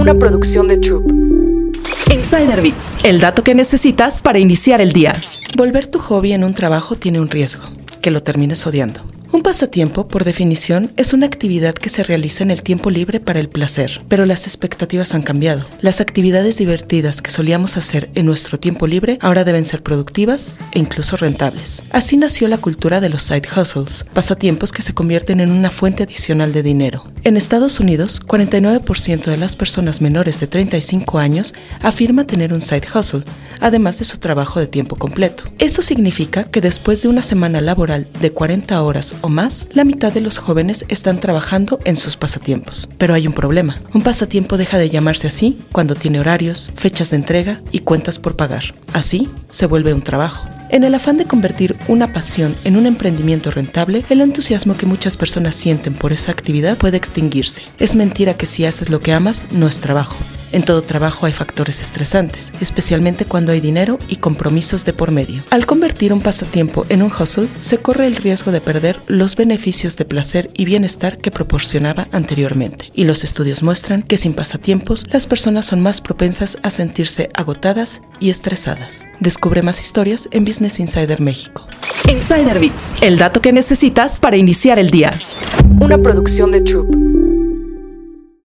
una producción de Troop. Insider Bits, el dato que necesitas para iniciar el día. Volver tu hobby en un trabajo tiene un riesgo, que lo termines odiando. Un pasatiempo, por definición, es una actividad que se realiza en el tiempo libre para el placer, pero las expectativas han cambiado. Las actividades divertidas que solíamos hacer en nuestro tiempo libre ahora deben ser productivas e incluso rentables. Así nació la cultura de los side hustles, pasatiempos que se convierten en una fuente adicional de dinero. En Estados Unidos, 49% de las personas menores de 35 años afirma tener un side hustle, además de su trabajo de tiempo completo. Eso significa que después de una semana laboral de 40 horas o más, la mitad de los jóvenes están trabajando en sus pasatiempos. Pero hay un problema. Un pasatiempo deja de llamarse así cuando tiene horarios, fechas de entrega y cuentas por pagar. Así se vuelve un trabajo. En el afán de convertir una pasión en un emprendimiento rentable, el entusiasmo que muchas personas sienten por esa actividad puede extinguirse. Es mentira que si haces lo que amas, no es trabajo. En todo trabajo hay factores estresantes, especialmente cuando hay dinero y compromisos de por medio. Al convertir un pasatiempo en un hustle, se corre el riesgo de perder los beneficios de placer y bienestar que proporcionaba anteriormente. Y los estudios muestran que sin pasatiempos, las personas son más propensas a sentirse agotadas y estresadas. Descubre más historias en Business Insider México. Insider Bits, el dato que necesitas para iniciar el día. Una producción de Troop.